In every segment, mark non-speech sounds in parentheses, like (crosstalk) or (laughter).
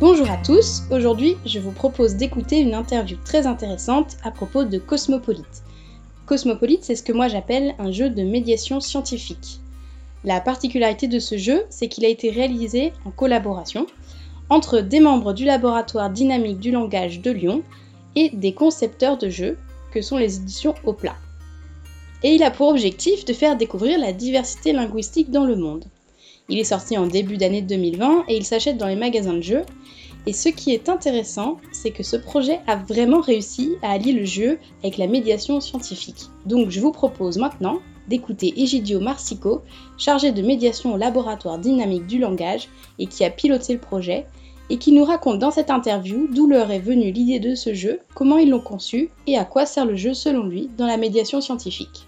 Bonjour à tous, aujourd'hui je vous propose d'écouter une interview très intéressante à propos de Cosmopolite. Cosmopolite, c'est ce que moi j'appelle un jeu de médiation scientifique. La particularité de ce jeu, c'est qu'il a été réalisé en collaboration entre des membres du laboratoire dynamique du langage de Lyon et des concepteurs de jeux que sont les éditions Opla. Et il a pour objectif de faire découvrir la diversité linguistique dans le monde. Il est sorti en début d'année 2020 et il s'achète dans les magasins de jeux. Et ce qui est intéressant, c'est que ce projet a vraiment réussi à allier le jeu avec la médiation scientifique. Donc je vous propose maintenant d'écouter Egidio Marsico, chargé de médiation au laboratoire dynamique du langage et qui a piloté le projet, et qui nous raconte dans cette interview d'où leur est venue l'idée de ce jeu, comment ils l'ont conçu et à quoi sert le jeu selon lui dans la médiation scientifique.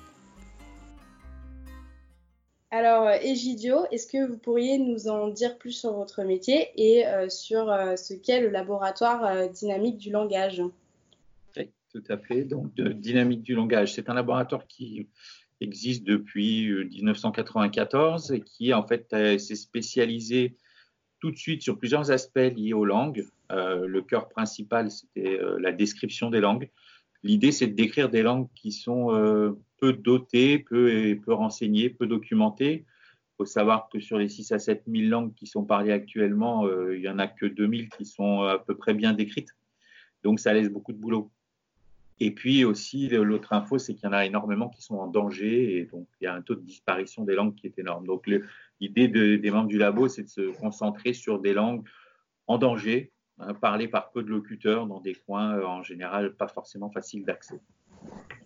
Alors, Egidio, est-ce que vous pourriez nous en dire plus sur votre métier et euh, sur euh, ce qu'est le laboratoire euh, dynamique du langage? Oui, tout à fait. Donc, dynamique du langage, c'est un laboratoire qui existe depuis 1994 et qui, en fait, s'est spécialisé tout de suite sur plusieurs aspects liés aux langues. le cœur principal, c'était la description des langues. L'idée, c'est de décrire des langues qui sont euh, peu dotées, peu, renseignées, peu documentées. Il faut savoir que sur les 6 à 7 000 langues qui sont parlées actuellement, euh, il n'y en a que 2 000 qui sont à peu près bien décrites. Donc, ça laisse beaucoup de boulot. Et puis aussi, l'autre info, c'est qu'il y en a énormément qui sont en danger et donc il y a un taux de disparition des langues qui est énorme. Donc, l'idée des membres du labo, c'est de se concentrer sur des langues en danger, Hein, parlé par peu de locuteurs dans des coins euh, en général pas forcément faciles d'accès.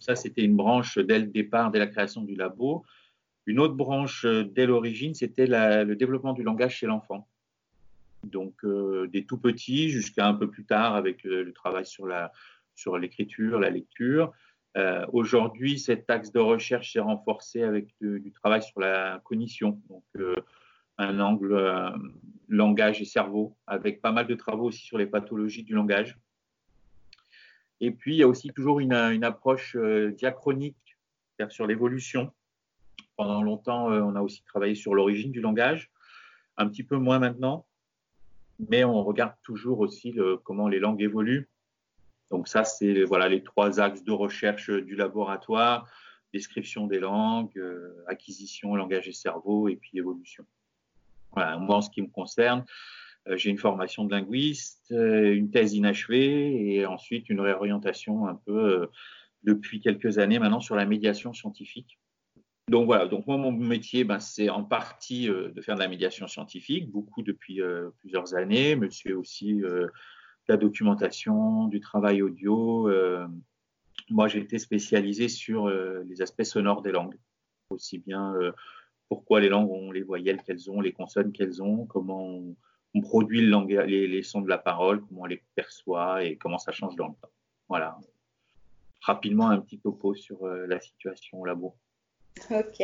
Ça, c'était une branche dès le départ, dès la création du labo. Une autre branche euh, dès l'origine, c'était le développement du langage chez l'enfant. Donc, euh, des tout petits jusqu'à un peu plus tard avec le, travail sur, l'écriture, la lecture. aujourd'hui, cet axe de recherche s'est renforcé avec du travail sur la cognition. Donc, un angle euh, langage et cerveau, avec pas mal de travaux aussi sur les pathologies du langage. Et puis, il y a aussi toujours une, approche euh, diachronique, sur l'évolution. Pendant longtemps, euh, on a aussi travaillé sur l'origine du langage, un petit peu moins maintenant, mais on regarde toujours aussi comment les langues évoluent. Donc ça, c'est voilà les trois axes de recherche du laboratoire description des langues, acquisition, langage et cerveau, et puis évolution. Voilà, moi, en ce qui me concerne, euh, j'ai une formation de linguiste, euh, une thèse inachevée et ensuite une réorientation un peu euh, depuis quelques années maintenant sur la médiation scientifique. Donc voilà, donc moi mon métier, ben, c'est en partie de faire de la médiation scientifique, beaucoup depuis plusieurs années, mais c'est aussi de la documentation, du travail audio. moi j'ai été spécialisé sur les aspects sonores des langues, aussi bien pourquoi les langues ont les voyelles qu'elles ont, les consonnes qu'elles ont, comment produit le les, sons de la parole, comment on les perçoit et comment ça change dans le temps. Voilà. Rapidement, un petit topo sur euh, la situation au labo. Ok,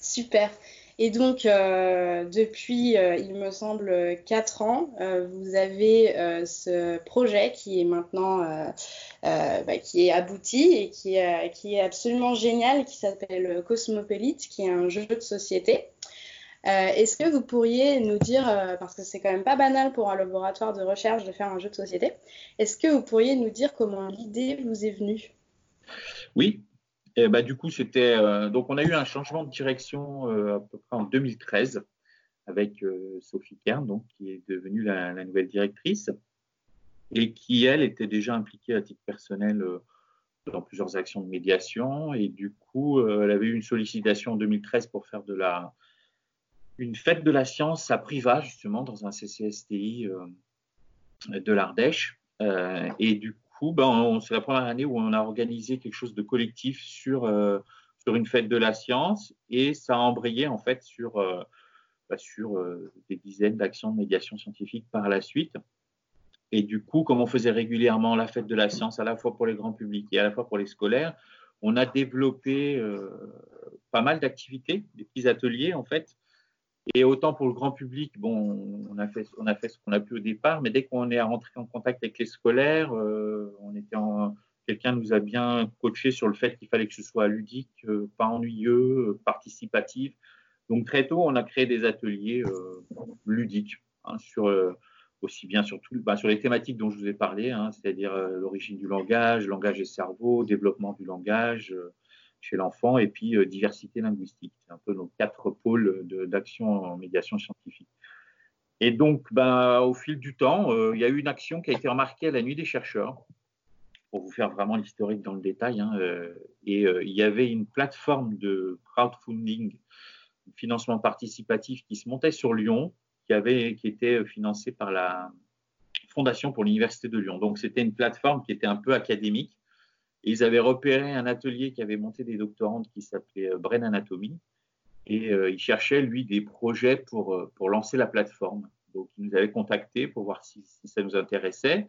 super. Et donc, euh, depuis, euh, il me semble, quatre ans, vous avez ce projet qui est maintenant, bah, qui est abouti et qui, qui est absolument génial, qui s'appelle Cosmopolite, qui est un jeu de société. Est-ce que vous pourriez nous dire, parce que c'est quand même pas banal pour un laboratoire de recherche de faire un jeu de société, est-ce que vous pourriez nous dire comment l'idée vous est venue? Oui, bah, du coup, c'était euh, donc on a eu un changement de direction euh, à peu près en 2013 avec euh, Sophie Kern, donc qui est devenue la, nouvelle directrice et qui elle était déjà impliquée à titre personnel dans plusieurs actions de médiation. Et du coup, elle avait eu une sollicitation en 2013 pour faire de la une fête de la science à Priva justement dans un CCSTI de l'Ardèche et du ben, c'est la première année où on a organisé quelque chose de collectif sur, euh, sur une fête de la science et ça a embrayé en fait sur, euh, bah, sur euh, des dizaines d'actions de médiation scientifique par la suite. Et du coup, comme on faisait régulièrement la fête de la science à la fois pour les grands publics et à la fois pour les scolaires, on a développé pas mal d'activités, des petits ateliers en fait, et autant pour le grand public, bon, on a fait, on a fait ce qu'on a pu au départ, mais dès qu'on est rentré en contact avec les scolaires, euh, on était en, quelqu'un nous a bien coaché sur le fait qu'il fallait que ce soit ludique, euh, pas ennuyeux, euh, participatif. Donc très tôt, on a créé des ateliers ludiques hein, sur aussi bien sur, bah, sur les thématiques dont je vous ai parlé, hein, c'est-à-dire euh, l'origine du langage, langage et cerveau, développement du langage euh, chez l'enfant, et puis euh, diversité linguistique. C'est un peu nos quatre pôles d'action en médiation scientifique. Et donc, bah, au fil du temps, il y a eu une action qui a été remarquée la Nuit des chercheurs, pour vous faire vraiment l'historique dans le détail. Hein, et il y avait une plateforme de crowdfunding, financement participatif qui se montait sur Lyon, qui, avait, qui était financé par la Fondation pour l'Université de Lyon. Donc, c'était une plateforme qui était un peu académique. Ils avaient repéré un atelier qui avait monté des doctorantes qui s'appelait euh, Brain Anatomy. Et euh, cherchaient, lui, des projets pour, euh, pour lancer la plateforme. Donc, ils nous avaient contactés pour voir si, ça nous intéressait.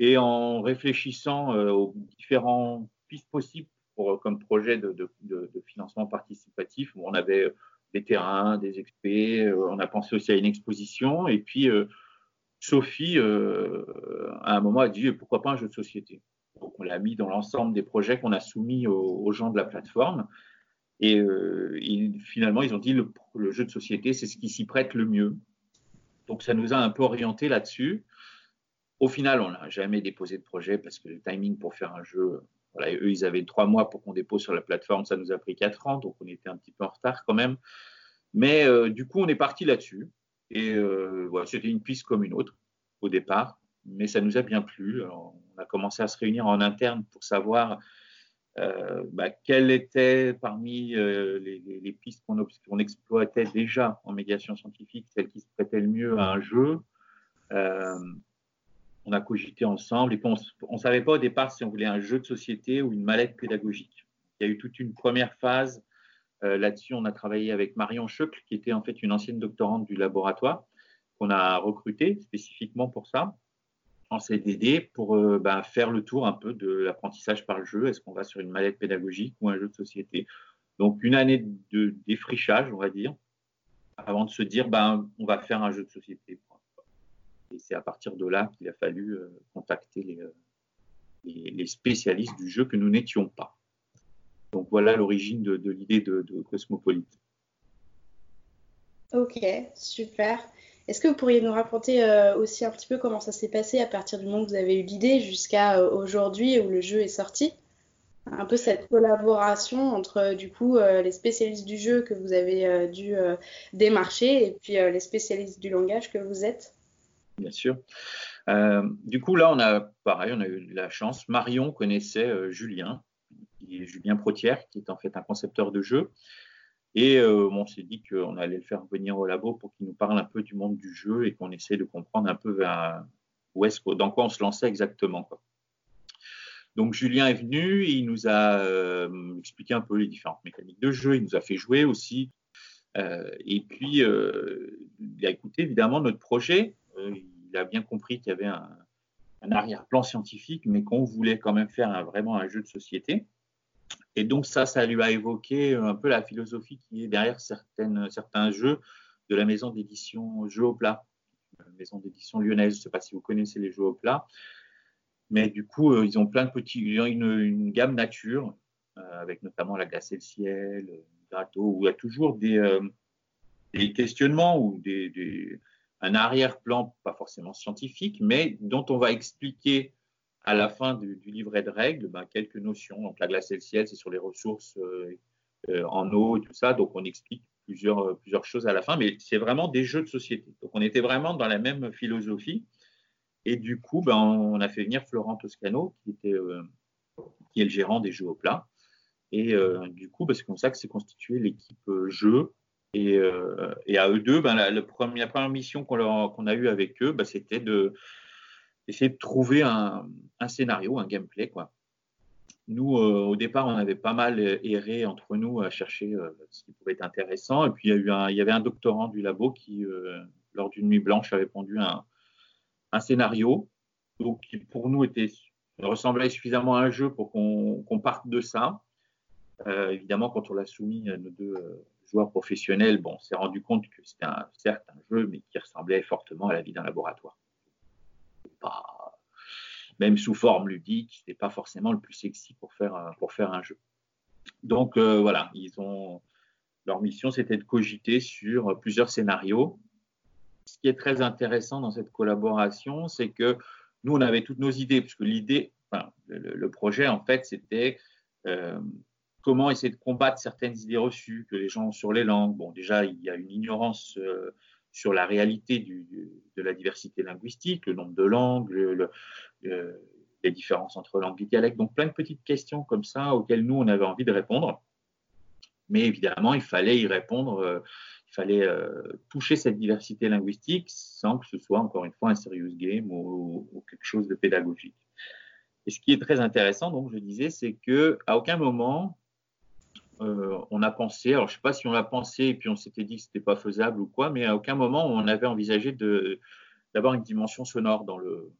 Et en réfléchissant aux différentes pistes possibles pour, comme projet de, de, financement participatif, on avait des terrains, des. Euh, on a pensé aussi à une exposition. Et puis, euh, Sophie, euh, à un moment, a dit pourquoi pas un jeu de société? Donc, on l'a mis dans l'ensemble des projets qu'on a soumis aux, gens de la plateforme. Et, finalement, ils ont dit le, le jeu de société, c'est ce qui s'y prête le mieux. Donc, ça nous a un peu orienté là-dessus. Au final, on n'a jamais déposé de projet parce que le timing pour faire un jeu, eux, ils avaient trois mois pour qu'on dépose sur la plateforme. Ça nous a pris quatre ans, donc on était un petit peu en retard quand même. Mais euh, du coup, on est parti là-dessus. Et euh, voilà, c'était une piste comme une autre au départ, mais ça nous a bien plu. A commencé à se réunir en interne pour savoir euh, bah, quelles étaient parmi les, pistes qu'on exploitait déjà en médiation scientifique, celles qui se prêtaient le mieux à un jeu on a cogité ensemble et on ne savait pas au départ si on voulait un jeu de société ou une mallette pédagogique. Il y a eu toute une première phase. Euh, là-dessus, on a travaillé avec Marion Schöckl, qui était en fait une ancienne doctorante du laboratoire, qu'on a recrutée spécifiquement pour ça, en CDD, pour euh, bah, faire le tour un peu de l'apprentissage par le jeu. Est-ce qu'on va sur une mallette pédagogique ou un jeu de société? Donc, une année de défrichage, on va dire, avant de se dire, ben, on va faire un jeu de société. Et c'est à partir de là qu'il a fallu euh, contacter euh, les, les, spécialistes du jeu que nous n'étions pas. Donc voilà l'origine de, l'idée de, Cosmopolite. Ok, super. Est-ce que vous pourriez nous raconter euh, aussi un petit peu comment ça s'est passé à partir du moment où vous avez eu l'idée jusqu'à aujourd'hui où le jeu est sorti? Un peu cette collaboration entre du coup les spécialistes du jeu que vous avez dû démarcher et puis les spécialistes du langage que vous êtes? Bien sûr. Euh, du coup, là, on a, pareil, on a eu la chance. Marion connaissait euh, Julien, Julien Protière, qui est en fait un concepteur de jeu. Et euh, on s'est dit qu'on allait le faire venir au labo pour qu'il nous parle un peu du monde du jeu et qu'on essaie de comprendre un peu où est-ce, dans quoi on se lançait exactement. Donc Julien est venu, il nous a expliqué un peu les différentes mécaniques de jeu, il nous a fait jouer aussi. et puis, il a écouté évidemment notre projet il a bien compris qu'il y avait un, arrière-plan scientifique, mais qu'on voulait quand même faire vraiment un jeu de société. Et donc ça, ça lui a évoqué un peu la philosophie qui est derrière certaines, certains jeux de la maison d'édition Jeux au plat, maison d'édition lyonnaise. Je ne sais pas si vous connaissez les Jeux au plat, mais du coup, euh, ils ont plein de petits, ils ont une, gamme nature, euh, avec notamment la glace et le ciel, le gâteau, où il y a toujours des, euh, questionnements ou des un arrière-plan, pas forcément scientifique, mais dont on va expliquer à la fin du, livret de règles ben, quelques notions. Donc la glace et le ciel, c'est sur les ressources euh, euh, en eau et tout ça. Donc on explique plusieurs, euh, plusieurs choses à la fin, mais c'est vraiment des jeux de société. Donc on était vraiment dans la même philosophie. Et du coup, ben, on a fait venir Florent Toscano, qui, était, qui est le gérant des jeux au plat. Et du coup, ben, c'est comme ça que s'est constituée l'équipe jeu euh, et, à eux deux, la, première, mission qu'on a eue avec eux, c'était d'essayer de trouver un, scénario, un gameplay. Quoi. Nous, euh, au départ, on avait pas mal erré entre nous à chercher euh, ce qui pouvait être intéressant. Et puis, il y, avait un doctorant du labo qui, lors d'une nuit blanche, avait pondu un, scénario qui, pour nous, ressemblait suffisamment à un jeu pour qu'on parte de ça. évidemment, quand on l'a soumis à nos deux joueur professionnel, bon, s'est rendu compte que c'était certes un jeu, mais qui ressemblait fortement à la vie d'un laboratoire. Pas, même sous forme ludique, c'était pas forcément le plus sexy pour faire un, pour faire un jeu. Donc euh, voilà, ils ont leur mission, c'était de cogiter sur plusieurs scénarios ce qui est très intéressant dans cette collaboration, c'est que nous, on avait toutes nos idées, puisque l'idée, le, projet, en fait, c'était euh, comment essayer de combattre certaines idées reçues que les gens ont sur les langues. Bon, déjà, il y a une ignorance euh, sur la réalité du, de la diversité linguistique, le nombre de langues, le, les différences entre langues et dialectes. Donc, plein de petites questions comme ça auxquelles nous, on avait envie de répondre. Mais évidemment, il fallait y répondre, euh, il fallait euh, toucher cette diversité linguistique sans que ce soit, encore une fois, un serious game ou, quelque chose de pédagogique. Et ce qui est très intéressant, donc, je disais, c'est qu'à aucun moment, euh, on a pensé, alors je ne sais pas si on l'a pensé et puis on s'était dit que ce n'était pas faisable ou quoi, mais à aucun moment on avait envisagé d'avoir une dimension sonore dans le,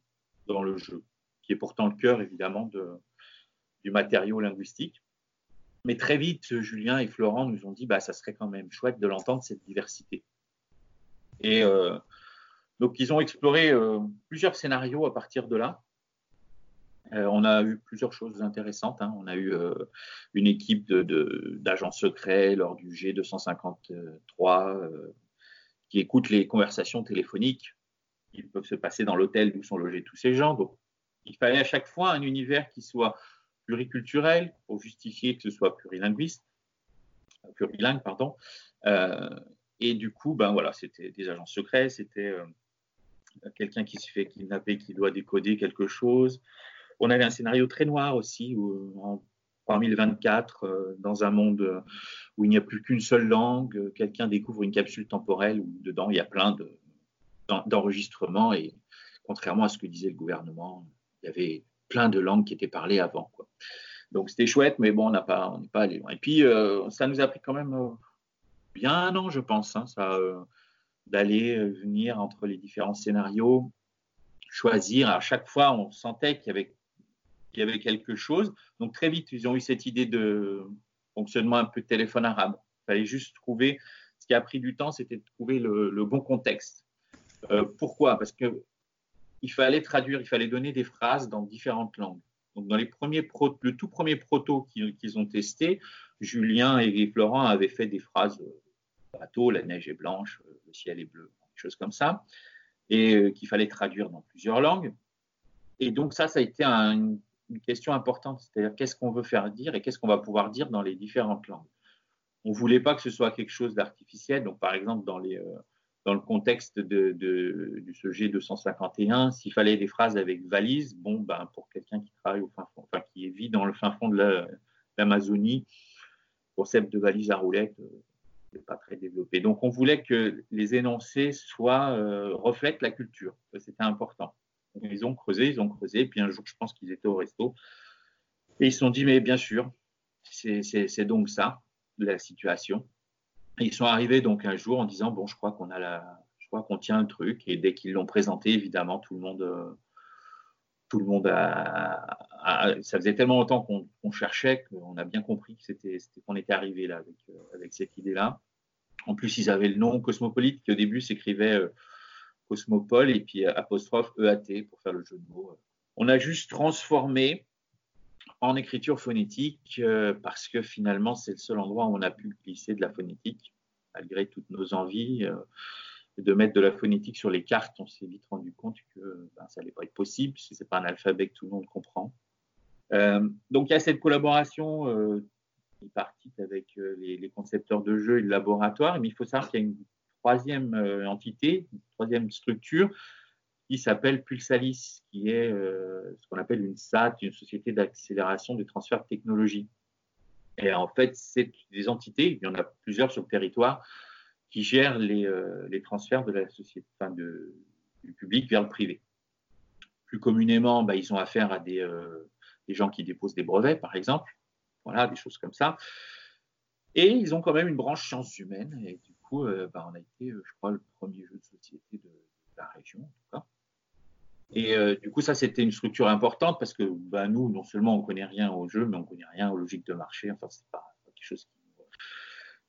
dans le jeu, qui est pourtant le cœur évidemment de, du matériau linguistique. Mais très vite, Julien et Florent nous ont dit, bah, ça serait quand même chouette de l'entendre, cette diversité. Et euh, donc, ils ont exploré euh, plusieurs scénarios à partir de là. Euh, on a eu plusieurs choses intéressantes. Hein. On a eu une équipe d'agents secrets lors du G253 qui écoute les conversations téléphoniques qui peuvent se passer dans l'hôtel où sont logés tous ces gens. Donc, il fallait à chaque fois un univers qui soit pluriculturel pour justifier que ce soit plurilinguiste, plurilingue, pardon. Euh, et du coup, ben voilà, c'était des agents secrets, c'était euh, quelqu'un qui se fait kidnapper, qui doit décoder quelque chose. On avait un scénario très noir aussi, où, en 3024, euh, dans un monde où il n'y a plus qu'une seule langue, quelqu'un découvre une capsule temporelle où dedans il y a plein d'enregistrements et contrairement à ce que disait le gouvernement, il y avait plein de langues qui étaient parlées avant. Donc c'était chouette, mais bon, on n'est pas allé loin. Et puis euh, ça nous a pris quand même euh, bien un an, je pense, hein, euh, d'aller venir entre les différents scénarios, choisir. À chaque fois, on sentait qu'il y avait, qu'il y avait quelque chose. Donc très vite, ils ont eu cette idée de fonctionnement un peu téléphone arabe. Il fallait juste trouver. Ce qui a pris du temps, c'était de trouver le, bon contexte. pourquoi? Parce que il fallait traduire, il fallait donner des phrases dans différentes langues. Donc, dans les premiers le tout premier proto qu'ils ont testé, Julien et Florent avaient fait des phrases euh, bateau, la neige est blanche, euh, le ciel est bleu, des choses comme ça, et euh, qu'il fallait traduire dans plusieurs langues. Et donc, ça, ça a été une question importante, c'est-à-dire qu'est-ce qu'on veut faire dire et qu'est-ce qu'on va pouvoir dire dans les différentes langues. On ne voulait pas que ce soit quelque chose d'artificiel. Donc, par exemple, dans dans le contexte de, ce G251, s'il fallait des phrases avec valise, bon, ben, pour quelqu'un qui travaille au fin fond, qui vit dans le fin fond de l'Amazonie, le concept de valise à roulettes n'est euh, pas très développé. Donc, on voulait que les énoncés soient, euh, reflètent la culture. C'était important. Ils ont creusé, ils ont creusé. Et puis un jour, je pense qu'ils étaient au resto. Et ils se sont dit, mais bien sûr, c'est donc ça, la situation ils sont arrivés donc un jour en disant bon, je crois qu'on a la, je crois qu'on tient le truc. Et dès qu'ils l'ont présenté, évidemment, tout le monde, euh, tout le monde a, ça faisait tellement longtemps qu'on cherchait qu'on a bien compris que c'était, qu'on était arrivé là avec, euh, avec cette idée-là. En plus, ils avaient le nom Cosmopolite qui au début s'écrivait euh, Cosmopole et puis apostrophe EAT pour faire le jeu de mots. On a juste transformé en écriture phonétique euh, parce que finalement, c'est le seul endroit où on a pu glisser de la phonétique, malgré toutes nos envies. Euh, de mettre de la phonétique sur les cartes, on s'est vite rendu compte que ben, ça n'allait pas être possible, si ce n'est pas un alphabet que tout le monde comprend. Euh, donc il y a cette collaboration euh, tripartite avec les, les, concepteurs de jeux et le laboratoire, mais il faut savoir qu'il y a une troisième entité, une troisième structure qui s'appelle Pulsalis, qui est euh, ce qu'on appelle une SAT, une société d'accélération du transfert de technologie. Et en fait, c'est des entités, il y en a plusieurs sur le territoire, qui gèrent les, euh, transferts de la société, du public vers le privé. Plus communément, bah, ils ont affaire à des, euh, gens qui déposent des brevets, par exemple, voilà, des choses comme ça. Et ils ont quand même une branche sciences humaines. Coup, bah, on a été, je crois, le premier jeu de société de, la région, en tout cas. Et euh, du coup, ça, c'était une structure importante parce que bah, nous, non seulement on connaît rien au jeu, mais on connaît rien aux logiques de marché. Enfin, c'est pas, pas quelque chose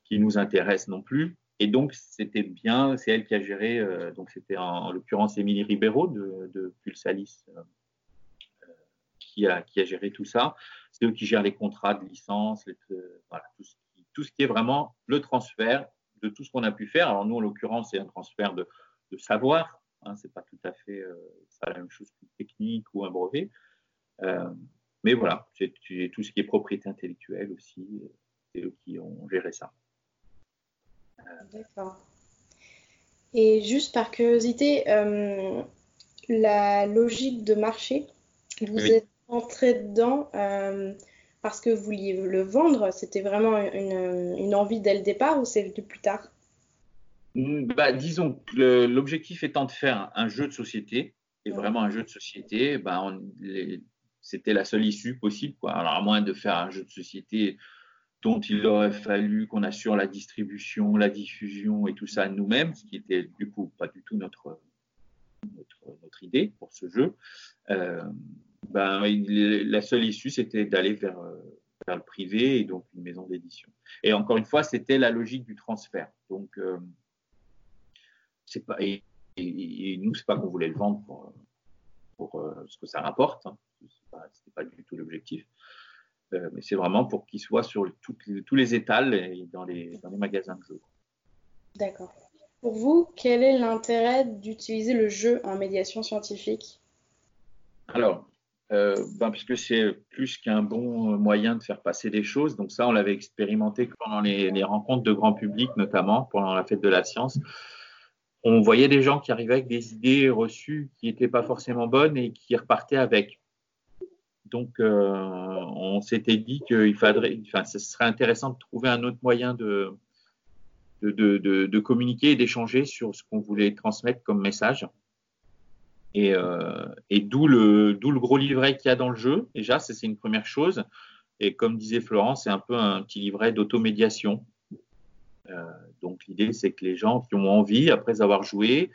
qui, nous intéresse non plus. Et donc, c'était bien, c'est elle qui a géré, euh, donc c'était en, l'occurrence Émilie Ribeiro de, Pulsalis euh, qui, a, géré tout ça. C'est eux qui gèrent les contrats de licence, tout ce qui est vraiment le transfert de tout ce qu'on a pu faire. Alors nous, en l'occurrence, c'est un transfert de savoir. Hein, c'est pas tout à fait euh, la même chose qu'une technique ou un brevet. Euh, mais voilà, c'est tout ce qui est propriété intellectuelle aussi, c'est eux qui ont géré ça. D'accord. Et juste par curiosité, la logique de marché, vous êtes entré dedans parce que vous vouliez le vendre C'était vraiment une, envie dès le départ ou c'est venu plus tard? Mmh, bah, Disons que l'objectif étant de faire un jeu de société, et vraiment un jeu de société, bah, c'était la seule issue possible. Quoi. Alors, à moins de faire un jeu de société dont il aurait fallu qu'on assure la distribution, la diffusion et tout ça nous-mêmes, ce qui était du coup pas du tout notre, notre, idée pour ce jeu. Euh, ben, la seule issue, c'était d'aller vers, euh, vers, le privé et donc une maison d'édition. Et encore une fois, c'était la logique du transfert. Donc, euh, c'est pas, et, et, nous, c'est pas qu'on voulait le vendre pour, pour euh, ce que ça rapporte. Hein. Ce n'était pas, du tout l'objectif. mais c'est vraiment pour qu'il soit sur tous les étals et dans les, dans les magasins de jeux. D'accord. Pour vous, quel est l'intérêt d'utiliser le jeu en médiation scientifique? Alors, euh, ben, puisque c'est plus qu'un bon moyen de faire passer des choses. Donc ça, on l'avait expérimenté pendant les, rencontres de grand public, notamment pendant la fête de la science. On voyait des gens qui arrivaient avec des idées reçues qui n'étaient pas forcément bonnes et qui repartaient avec. Donc, euh, on s'était dit qu'il faudrait, enfin, ce serait intéressant de trouver un autre moyen de, de, de, de communiquer et d'échanger sur ce qu'on voulait transmettre comme message. Et, euh, d'où le, gros livret qu'il y a dans le jeu. Déjà, c'est une première chose. Et comme disait Florence, c'est un peu un petit livret d'automédiation. Euh, donc l'idée, c'est que les gens qui ont envie, après avoir joué,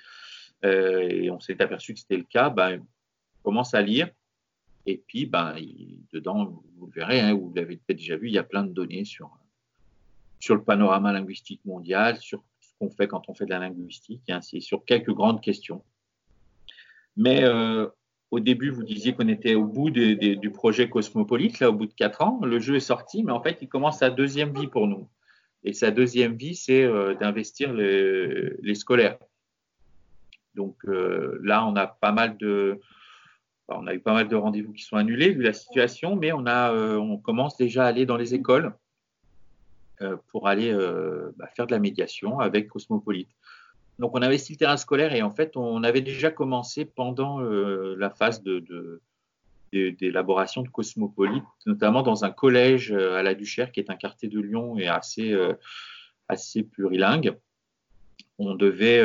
euh, et on s'est aperçu que c'était le cas, ben, commencent à lire. Et puis, ben, dedans, vous le verrez, hein, vous l'avez peut-être déjà vu, il y a plein de données sur, sur le panorama linguistique mondial, sur ce qu'on fait quand on fait de la linguistique, et ainsi sur quelques grandes questions. Mais euh, au début, vous disiez qu'on était au bout du projet Cosmopolite, là, au bout de quatre ans. Le jeu est sorti, mais en fait, il commence sa deuxième vie pour nous. Et sa deuxième vie, c'est euh, d'investir les, scolaires. Donc euh, là, on a pas mal de, on a eu pas mal de rendez-vous qui sont annulés vu la situation, mais on a, on commence déjà à aller dans les écoles pour aller bah, faire de la médiation avec Cosmopolite. Donc on investit le terrain scolaire et en fait on avait déjà commencé pendant euh, la phase de, d'élaboration de Cosmopolite, notamment dans un collège euh, à la Duchère qui est un quartier de Lyon et assez, euh, assez plurilingue. On devait,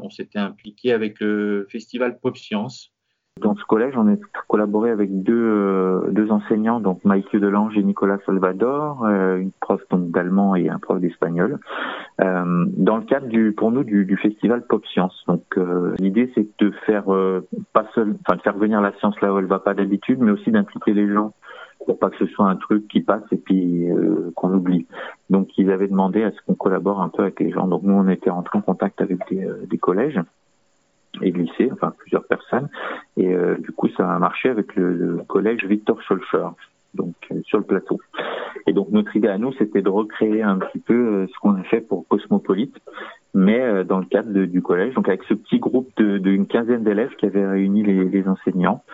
on s'était impliqué avec le festival Pop Science dans ce collège, on a collaboré avec deux, euh, deux enseignants, donc Maïke Delange et Nicolas Salvador, euh, une prof d'allemand et un prof d'espagnol, euh, dans le cadre du, pour nous du, du festival Pop Science. Donc l'idée c'est de faire pas seul, enfin de faire venir la science là où elle va pas d'habitude, mais aussi d'impliquer les gens pour pas que ce soit un truc qui passe et puis qu'on oublie. Donc ils avaient demandé à ce qu'on collabore un peu avec les gens. Donc nous on était rentrés en contact avec des, des collèges et lycée, enfin plusieurs personnes. Et euh, du coup, ça a marché avec le, collège Victor Scholcher, donc euh, sur le plateau. Et donc notre idée à nous, c'était de recréer un petit peu euh, ce qu'on a fait pour Cosmopolite, mais dans le cadre du collège, donc avec ce petit groupe d'une quinzaine d'élèves qui avaient réuni les, les, enseignants.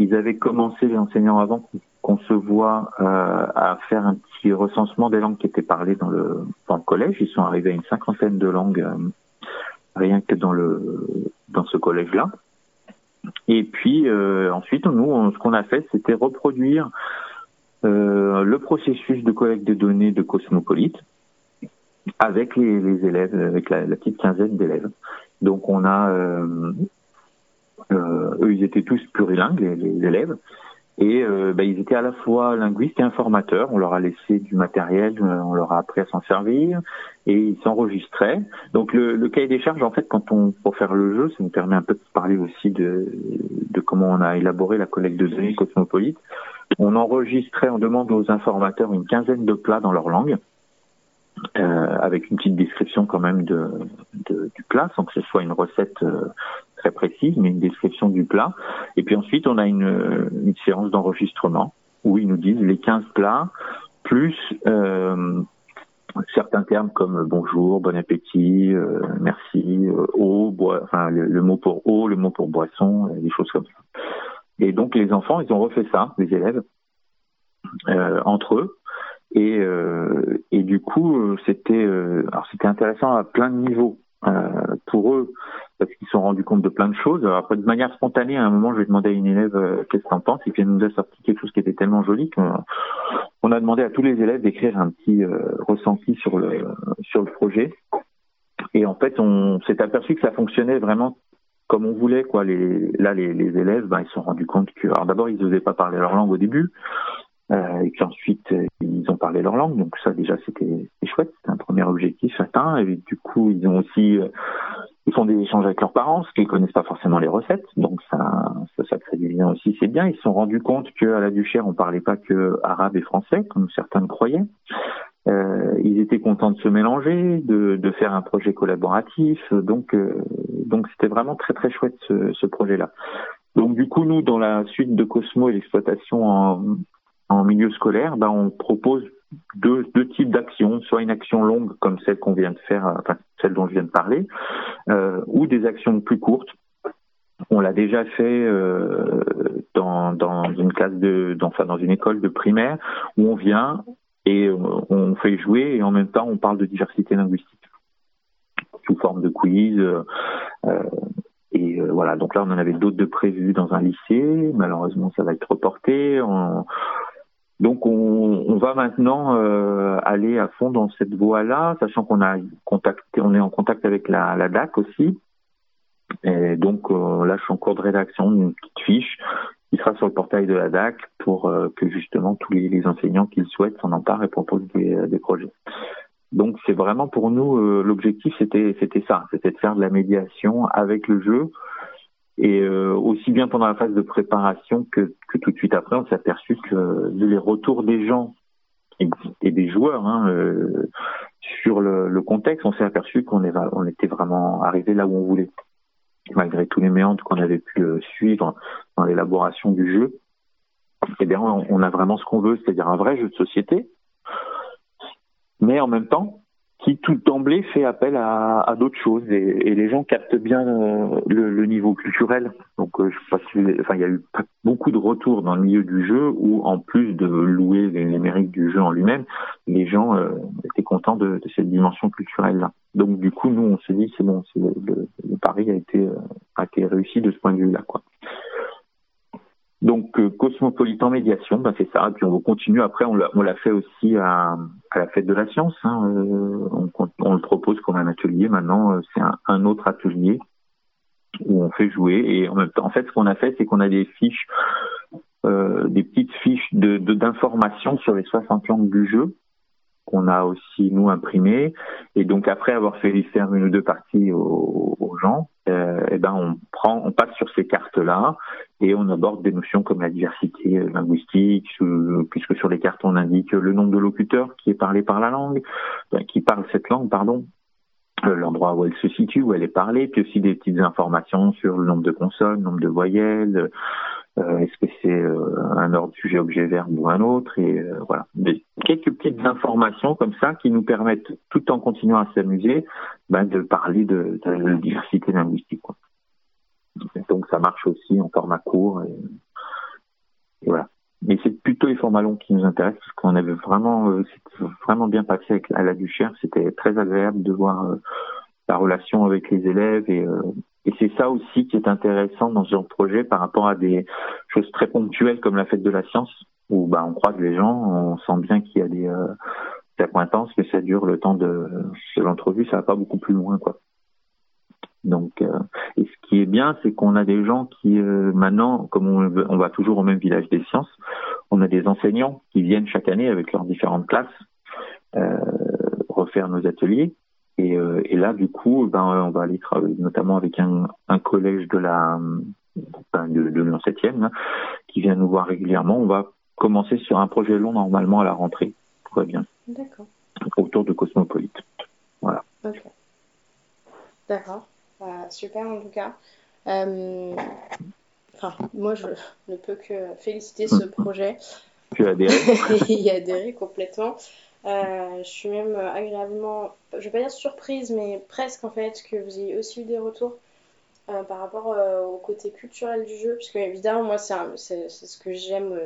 Ils avaient commencé les enseignants avant qu'on se voit à faire un petit recensement des langues qui étaient parlées dans le, dans le collège. Ils sont arrivés à une cinquantaine de langues rien que dans le dans ce collège-là. Et puis euh, ensuite, nous, ce qu'on a fait, c'était reproduire euh, le processus de collecte de données de Cosmopolite avec les, élèves, avec la, petite quinzaine d'élèves. Donc on a, euh, euh eux, ils étaient tous plurilingues, les élèves. Et euh, bah, ils étaient à la fois linguistes et informateurs. On leur a laissé du matériel, euh, on leur a appris à s'en servir et ils s'enregistraient. Donc le, le, cahier des charges, en fait, quand on pour faire le jeu, ça nous permet un peu de parler aussi de, de comment on a élaboré la collecte de données cosmopolite. On enregistrait, on demande aux informateurs une quinzaine de plats dans leur langue. Euh, avec une petite description quand même de, de, du plat, sans que ce soit une recette euh, très précise, mais une description du plat. Et puis ensuite, on a une, une séance d'enregistrement où ils nous disent les 15 plats plus euh, certains termes comme bonjour, bon appétit, merci, eau, bois, enfin le, mot pour eau, le mot pour boisson, des choses comme ça. Et donc les enfants, ils ont refait ça, les élèves, entre eux. Et, et du coup, c'était alors c'était intéressant à plein de niveaux. Pour eux, parce qu'ils se sont rendus compte de plein de choses. après, de manière spontanée, à un moment, je vais demander à une élève euh, qu'est-ce que t'en penses, et puis elle nous a sorti quelque chose qui était tellement joli qu'on a demandé à tous les élèves d'écrire un petit euh, ressenti sur le sur le projet. Et en fait, on s'est aperçu que ça fonctionnait vraiment comme on voulait. Quoi. Les, là, les, les élèves, ben, ils se sont rendus compte que, alors d'abord, ils n'osaient pas parler leur langue au début. Euh, et puis ensuite, ils ont parlé leur langue, donc ça déjà c'était chouette, c'était un premier objectif atteint. Et du coup, ils ont aussi ils font des échanges avec leurs parents, parce qu'ils connaissent pas forcément les recettes, donc ça, ça, ça crée du lien aussi, c'est bien. Ils se sont rendus compte qu'à la Duchère, on parlait pas que arabe et français, comme certains le croyaient. Euh, ils étaient contents de se mélanger, de, de faire un projet collaboratif, donc euh, donc c'était vraiment très très chouette ce, ce projet-là. Donc du coup, nous, dans la suite de Cosmo et l'exploitation en, en milieu scolaire, ben, on propose deux, deux types d'actions, soit une action longue comme celle qu'on vient de faire, enfin celle dont je viens de parler, euh, ou des actions plus courtes. On l'a déjà fait euh, dans, dans une classe de, enfin dans une école de primaire où on vient et euh, on fait jouer et en même temps on parle de diversité linguistique sous forme de quiz. Euh, et euh, voilà, donc là on en avait d'autres de prévus dans un lycée. Malheureusement, ça va être reporté. Donc on, va maintenant euh, aller à fond dans cette voie-là, sachant qu'on a contacté, on est en contact avec la, DAC aussi. Et donc euh, là, je suis en cours de rédaction d'une petite fiche qui sera sur le portail de la DAC pour euh, que justement tous les, les enseignants qui le souhaitent s'en emparent et proposent des, des projets. Donc c'est vraiment pour nous l'objectif, c'était c'était ça, c'était de faire de la médiation avec le jeu et euh, aussi bien pendant la phase de préparation que, que tout de suite après, on s'est aperçu que les retours des gens et, des joueurs hein, euh, sur le, le, contexte, on s'est aperçu qu'on on était vraiment arrivé là où on voulait, malgré tous les méandres qu'on avait pu euh, suivre dans l'élaboration du jeu. Eh bien, on, on a vraiment ce qu'on veut, c'est-à-dire un vrai jeu de société, mais en même temps qui tout d'emblée fait appel à, à d'autres choses et, et, les gens captent bien euh, le, le, niveau culturel. Donc, euh, je sais pas si, enfin, il y a eu beaucoup de retours dans le milieu du jeu où, en plus de louer les, les mérites du jeu en lui-même, les gens euh, étaient contents de, de cette dimension culturelle-là. Donc, du coup, nous, on s'est dit, c'est bon, le, le, pari a été, a été réussi de ce point de vue-là, quoi. Donc euh, Cosmopolitan Médiation, ben c'est ça. Et puis on continue. Après, on l'a fait aussi à, à, la fête de la science. Hein. Euh, on, on, le propose comme un atelier. Maintenant, euh, c'est un, un, autre atelier où on fait jouer. Et en même temps, en fait, ce qu'on a fait, c'est qu'on a des fiches, euh, des petites fiches de d'informations sur les 60 langues du jeu qu'on a aussi nous imprimé. Et donc après avoir fait faire une ou deux parties aux, gens euh, et eh ben on prend on passe sur ces cartes là et on aborde des notions comme la diversité linguistique puisque sur les cartes on indique le nombre de locuteurs qui est parlé par la langue ben, qui parle cette langue pardon l'endroit où elle se situe, où elle est parlée, puis aussi des petites informations sur le nombre de consonnes, le nombre de voyelles, euh, est-ce que c'est euh, un ordre sujet objet verbe ou un autre et euh, voilà quelques petites informations comme ça qui nous permettent tout en continuant à s'amuser ben, de parler de, de, diversité linguistique quoi. donc ça marche aussi en format court et voilà mais c'est plutôt les formats longs qui nous intéressent parce qu'on avait vraiment euh, vraiment bien passé avec, à la Duchère c'était très agréable de voir la relation avec les élèves et et c'est ça aussi qui est intéressant dans ce genre de projet par rapport à des choses très ponctuelles comme la fête de la science, où bah, on croise les gens, on sent bien qu'il y a des, euh, accointances, que ça dure le temps de, de l'entrevue, ça va pas beaucoup plus loin. quoi. Donc, euh, qui est bien, c'est qu'on a des gens qui, euh, maintenant, comme on, on, va toujours au même village des sciences, on a des enseignants qui viennent chaque année avec leurs différentes classes euh, refaire nos ateliers. Et, euh, et, là, du coup, ben, on va aller travailler notamment avec un, un collège de la ben, de, de l'an 7 hein, qui vient nous voir régulièrement. On va commencer sur un projet long normalement à la rentrée. Tout va bien. D'accord. Autour de Cosmopolite. Voilà. Ok. D'accord. Super en tout cas. Euh... Enfin, moi, je ne peux que féliciter ce projet. Tu as adhéré (laughs) y adhéré complètement. je suis même agréablement, je vais pas dire surprise, mais presque en fait, que vous ayez aussi eu des retours par rapport au côté culturel du jeu, parce que évidemment, moi, c'est ce que j'aime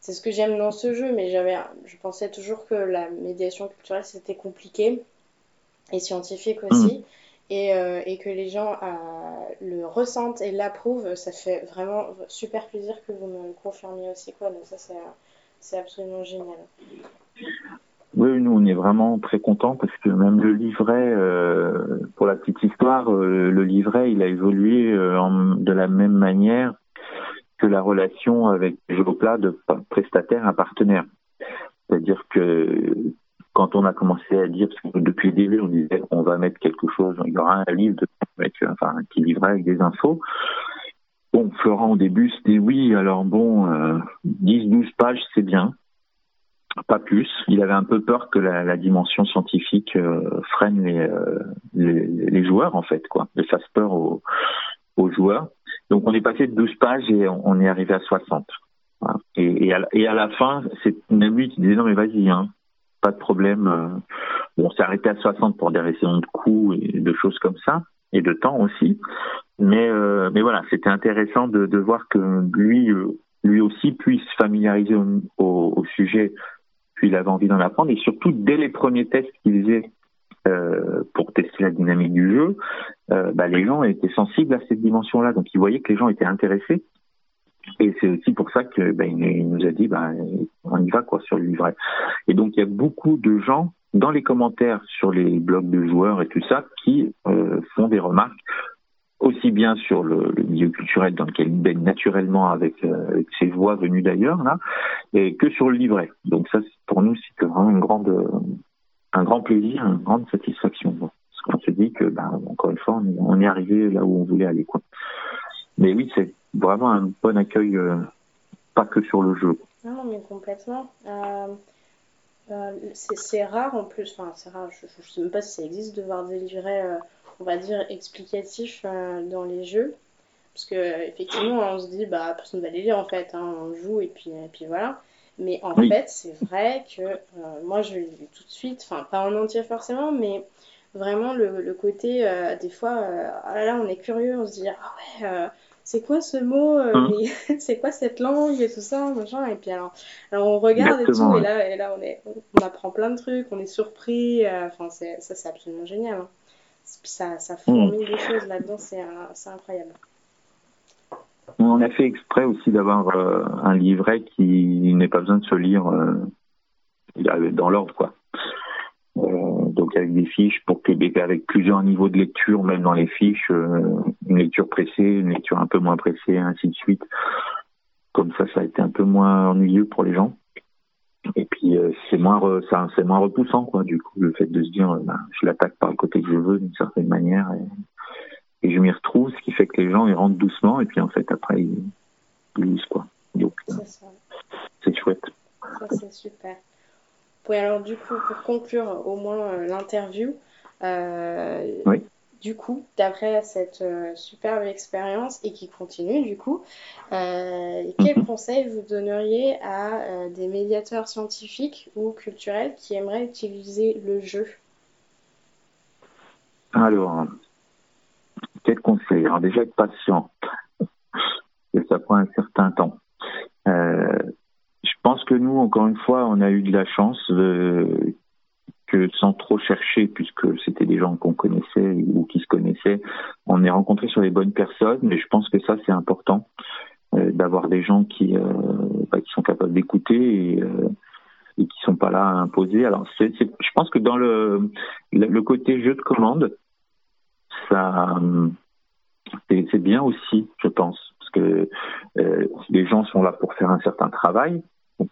c'est ce que j'aime dans ce jeu, mais j'avais, je pensais toujours que la médiation culturelle c'était compliqué et scientifique aussi. Mm. Et, euh, et, que les gens euh, le ressentent et l'approuvent, ça fait vraiment super plaisir que vous me confirmiez aussi. Quoi. Donc ça, c'est absolument génial. Oui, nous, on est vraiment très contents parce que même le livret, euh, pour la petite histoire, le livret, il a évolué de la même manière que la relation avec Géoplat de prestataire à partenaire. C'est-à-dire que quand on a commencé à dire, parce que depuis le début, on disait on va mettre quelque chose, il y aura un livre de, avec, enfin, qui livrait avec des infos. Bon, Florent au début c'était oui, alors bon, 10-12 euh, pages c'est bien, pas plus. Il avait un peu peur que la, dimension scientifique euh, freine les, euh, joueurs en fait, quoi, et fasse peur aux, joueurs. Donc on est passé de 12 pages et on, est arrivé à 60. Et, à, la fin, c'est lui qui disait non mais vas-y, hein, pas de problème. Euh. On s'est arrêté à 60 pour des raisons de coûts et de choses comme ça et de temps aussi. Mais euh, mais voilà, c'était intéressant de, de, voir que lui euh, lui aussi puisse familiariser au, au, au sujet, puis il avait envie d'en apprendre et surtout dès les premiers tests qu'il faisait euh, pour tester la dynamique du jeu, euh, bah, les gens étaient sensibles à cette dimension-là, donc ils voyaient que les gens étaient intéressés. Et c'est aussi pour ça que bah, il, nous a dit bah, on y va quoi sur le livret. Et donc il y a beaucoup de gens dans les commentaires sur les blogs de joueurs et tout ça qui euh, font des remarques aussi bien sur le, le, milieu culturel dans lequel il baigne naturellement avec, euh, avec ses voix venues d'ailleurs là, et que sur le livret. Donc ça pour nous c'est vraiment une grande un grand plaisir, une grande satisfaction. Parce qu'on s'est dit que, ben, encore une fois, on est, arrivé là où on voulait aller. Quoi. Mais oui, c'est vraiment un bon accueil, euh, pas que sur le jeu. Non, mais complètement. Euh, euh, c'est rare en plus, enfin c'est rare, je ne sais même pas si ça existe de voir des livrets, on va dire, explicatifs dans les jeux. Parce que effectivement, on se dit, bah, personne ne va les lire en fait, hein, on joue et puis, et puis voilà. Mais en fait, c'est vrai que moi, je l'ai vu tout de suite, enfin, pas en entier forcément, mais vraiment le, côté, des fois, ah là là, on est curieux, on se dit, ah ouais, c'est quoi ce mot, hein? (laughs) c'est quoi cette langue et tout ça, machin, et puis alors, alors on regarde et tout, et là, et là on, est, on apprend plein de trucs, on est surpris, enfin, ça, c'est absolument génial. Hein. Ça, ça fourmille des choses là-dedans, c'est incroyable. On a fait exprès aussi d'avoir euh, un livret qui n'ait pas besoin de se lire euh, dans l'ordre, quoi. Euh, donc avec des fiches pour que avec plusieurs niveaux de lecture, même dans les fiches, une lecture pressée, une lecture un peu moins pressée, ainsi de suite. Comme ça, ça a été un peu moins ennuyeux pour les gens. Et puis c'est moins c'est moins repoussant quoi. Du coup, le fait de se dire, ben, je l'attaque par le côté que je veux d'une certaine manière. Et et je m'y retrouve, ce qui fait que les gens ils rentrent doucement et puis en fait après ils, lisent quoi. Donc euh, c'est chouette. Ça c'est super. Oui, alors du coup pour conclure au moins euh, l'interview, euh, oui. du coup d'après cette superbe expérience et qui continue du coup, quels mhm. conseils vous donneriez à des médiateurs scientifiques ou culturels qui aimeraient utiliser le jeu? Alors quel conseil? Alors déjà être patient, (laughs) et ça prend un certain temps. Euh, pense que nous, encore une fois, on a eu de la chance que sans trop chercher, puisque c'était des gens qu'on connaissait ou qui se connaissaient, on est rencontré sur les bonnes personnes. Mais je pense que ça, c'est important euh, d'avoir des gens qui, euh, bah, qui sont capables d'écouter et, euh, et qui sont pas là à imposer. Alors, c'est, je pense que dans le, le côté jeu de commande, ça, c'est bien aussi, je pense, parce que euh, les gens sont là pour faire un certain travail.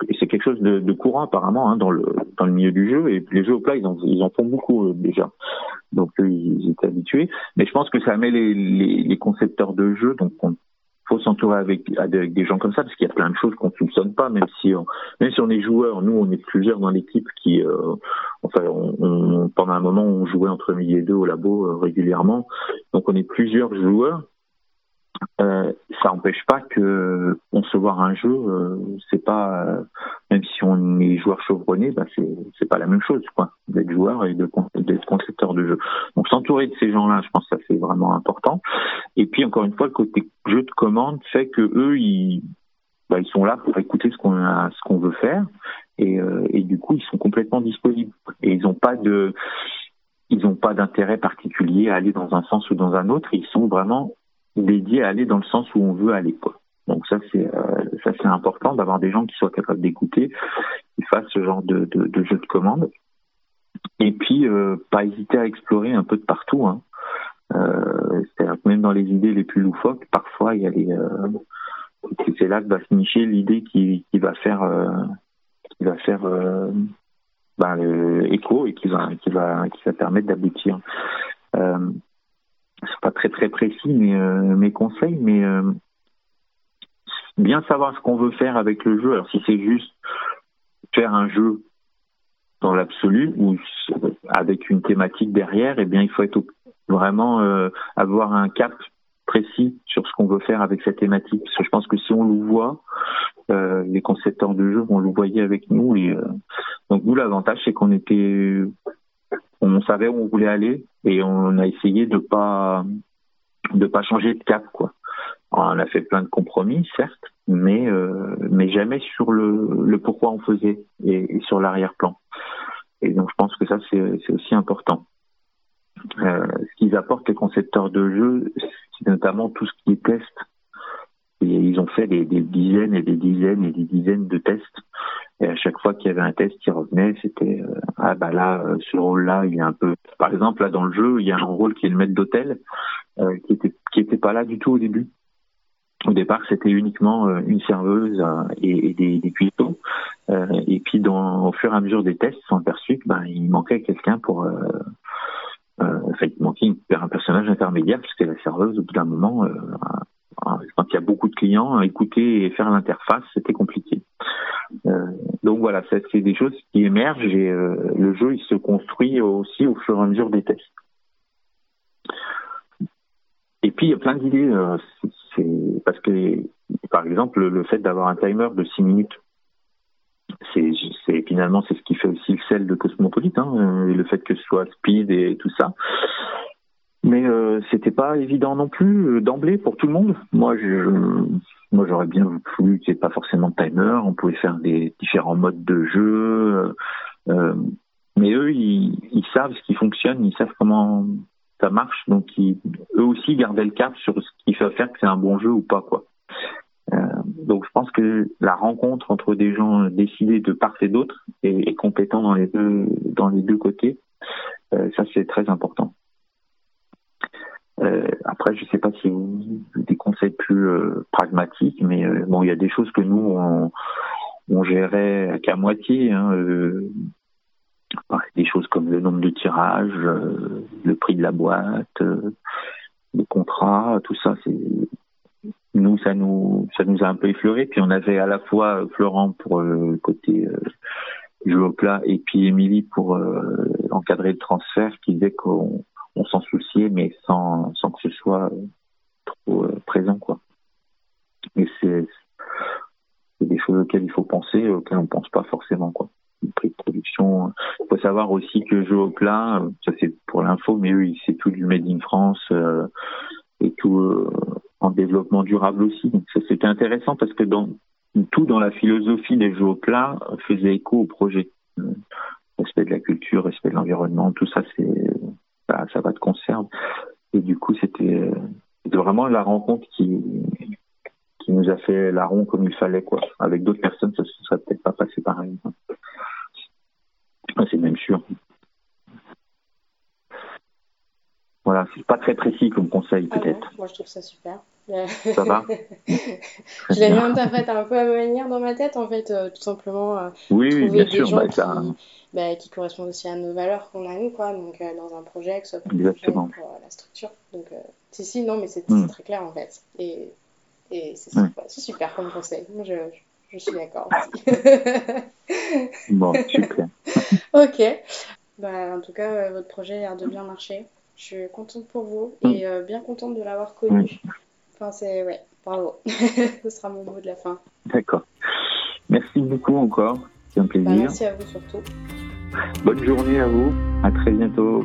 Et c'est quelque chose de, de courant apparemment hein, dans le dans le milieu du jeu. Et les jeux au plat, ils en, ils en font beaucoup euh, déjà. Donc eux, ils étaient habitués. Mais je pense que ça met les, les, les concepteurs de jeux, donc on, faut s'entourer avec, avec des gens comme ça parce qu'il y a plein de choses qu'on soupçonne pas même si on, même si on est joueur nous on est plusieurs dans l'équipe qui euh, enfin on, pendant un moment on jouait entre midi et deux au labo euh, régulièrement donc on est plusieurs joueurs euh, ça n'empêche pas que concevoir un jeu, euh, c'est pas euh, même si on est joueur chevronné, bah c'est c'est pas la même chose quoi, d'être joueur et d'être concepteur de jeu. Donc s'entourer de ces gens-là, je pense que ça c'est vraiment important. Et puis encore une fois, le côté jeu de commande fait que eux ils bah, ils sont là pour écouter ce qu'on ce qu'on veut faire et, euh, et du coup ils sont complètement disponibles et ils n'ont pas de ils n'ont pas d'intérêt particulier à aller dans un sens ou dans un autre. Ils sont vraiment dédiés à aller dans le sens où on veut aller. Donc ça c'est euh, ça c'est important d'avoir des gens qui soient capables d'écouter, qui fassent ce genre de, jeu de commande. Et puis euh, pas hésiter à explorer un peu de partout. Hein. Euh, C'est-à-dire même dans les idées les plus loufoques, parfois il y a les c'est là que va se nicher l'idée qui, qui va faire qui va faire ben, écho et qui va qui va qui va permettre d'aboutir. C'est pas très très précis mes euh, mes conseils, mais euh, bien savoir ce qu'on veut faire avec le jeu. Alors si c'est juste faire un jeu dans l'absolu ou avec une thématique derrière, eh bien il faut être vraiment euh, avoir un cap précis sur ce qu'on veut faire avec cette thématique. Parce que je pense que si on le voit, euh, les concepteurs de jeu vont le voyer avec nous. Et euh, donc nous l'avantage c'est qu'on était, on savait où on voulait aller et on a essayé de pas de pas changer de cap quoi. On a fait plein de compromis certes, mais euh, mais jamais sur le, le pourquoi on faisait et, sur l'arrière-plan. Et donc je pense que ça c'est c'est aussi important. Euh, ce qu'ils apportent les concepteurs de jeux, c'est notamment tout ce qui est test. Et ils ont fait des, des, dizaines et des dizaines et des dizaines de tests. Et à chaque fois qu'il y avait un test qui revenait, c'était euh, ah bah là euh, ce rôle-là il est un peu. Par exemple là dans le jeu il y a un rôle qui est le maître d'hôtel euh, qui était qui était pas là du tout au début. Au départ c'était uniquement euh, une serveuse et, et, des, des cuistot. et puis dans, au fur et à mesure des tests, on aperçu que ben il manquait quelqu'un pour euh, enfin, il manquait un personnage intermédiaire puisque la serveuse, au bout d'un moment, euh, quand il y a beaucoup de clients, écouter et faire l'interface, c'était compliqué. Euh, donc voilà, c'est des choses qui émergent et euh, le jeu il se construit aussi au fur et à mesure des tests. Et puis il y a plein d'idées, euh, parce que par exemple le fait d'avoir un timer de 6 minutes c'est finalement c'est ce qui fait aussi le sel de Cosmopolite, hein, le fait que ce soit speed et tout ça. Mais euh, c'était pas évident non plus euh, d'emblée pour tout le monde. Moi, je, moi j'aurais bien voulu qu'il n'y pas forcément timer. On pouvait faire des différents modes de jeu. Euh, mais eux, ils, ils, savent ce qui fonctionne, ils savent comment ça marche, donc ils, eux aussi gardaient le cap sur ce qui fait faire que c'est un bon jeu ou pas, quoi. Euh, donc je pense que la rencontre entre des gens décidés de part et d'autre et, et, compétents dans les deux dans les deux côtés, euh, ça c'est très important. Euh, après, je sais pas si vous des conseils plus euh, pragmatiques, mais euh, bon, il y a des choses que nous on, gérait qu'à moitié. Hein, euh, des choses comme le nombre de tirages, le prix de la boîte, les contrats, tout ça, c'est nous ça nous ça nous a un peu effleuré puis on avait à la fois Florent pour le côté euh, jeu au plat et puis Émilie pour euh, encadrer le transfert qui disait qu'on on, s'en souciait mais sans sans que ce soit trop euh, présent quoi et c'est des choses auxquelles il faut penser auxquelles on pense pas forcément quoi prix de production il faut savoir aussi que jeu au plat ça c'est pour l'info mais eux c'est tout du made in France euh, et tout euh, en développement durable aussi. Ça c'était intéressant parce que tout dans la philosophie des jeux au plat faisait écho au projet. Respect de la culture, respect de l'environnement, tout ça c'est ça, ça, va de conserve. Et du coup c'était vraiment la rencontre qui qui nous a fait la ronde comme il fallait quoi. Avec d'autres personnes ça ne serait peut-être pas passé pareil. C'est même sûr. Voilà, c'est pas très précis comme conseil ah peut-être. moi je trouve ça super. Ça va (laughs) Je l'ai mis un peu à ma manière dans ma tête en fait, euh, tout simplement euh, oui, trouver oui, bien des sûr, gens bah, qui, ça... bah, qui correspondent aussi à nos valeurs qu'on a nous quoi, donc euh, dans un projet, que ce soit pour, Exactement. pour euh, la structure. Donc si si non mais c'est Mm. très clair en fait et, et c'est super, c'est comme conseil. Je, je suis d'accord. (laughs) Bon, super. (laughs) Ok. Bah, en tout cas, votre projet a l'air de bien marcher. Je suis contente pour vous et euh, bien contente de l'avoir connu. Enfin, c'est ouais. Bravo. (laughs) Ce sera mon mot de la fin. D'accord. Merci beaucoup encore. C'est un plaisir. Bah, merci à vous surtout. Bonne journée à vous. À très bientôt.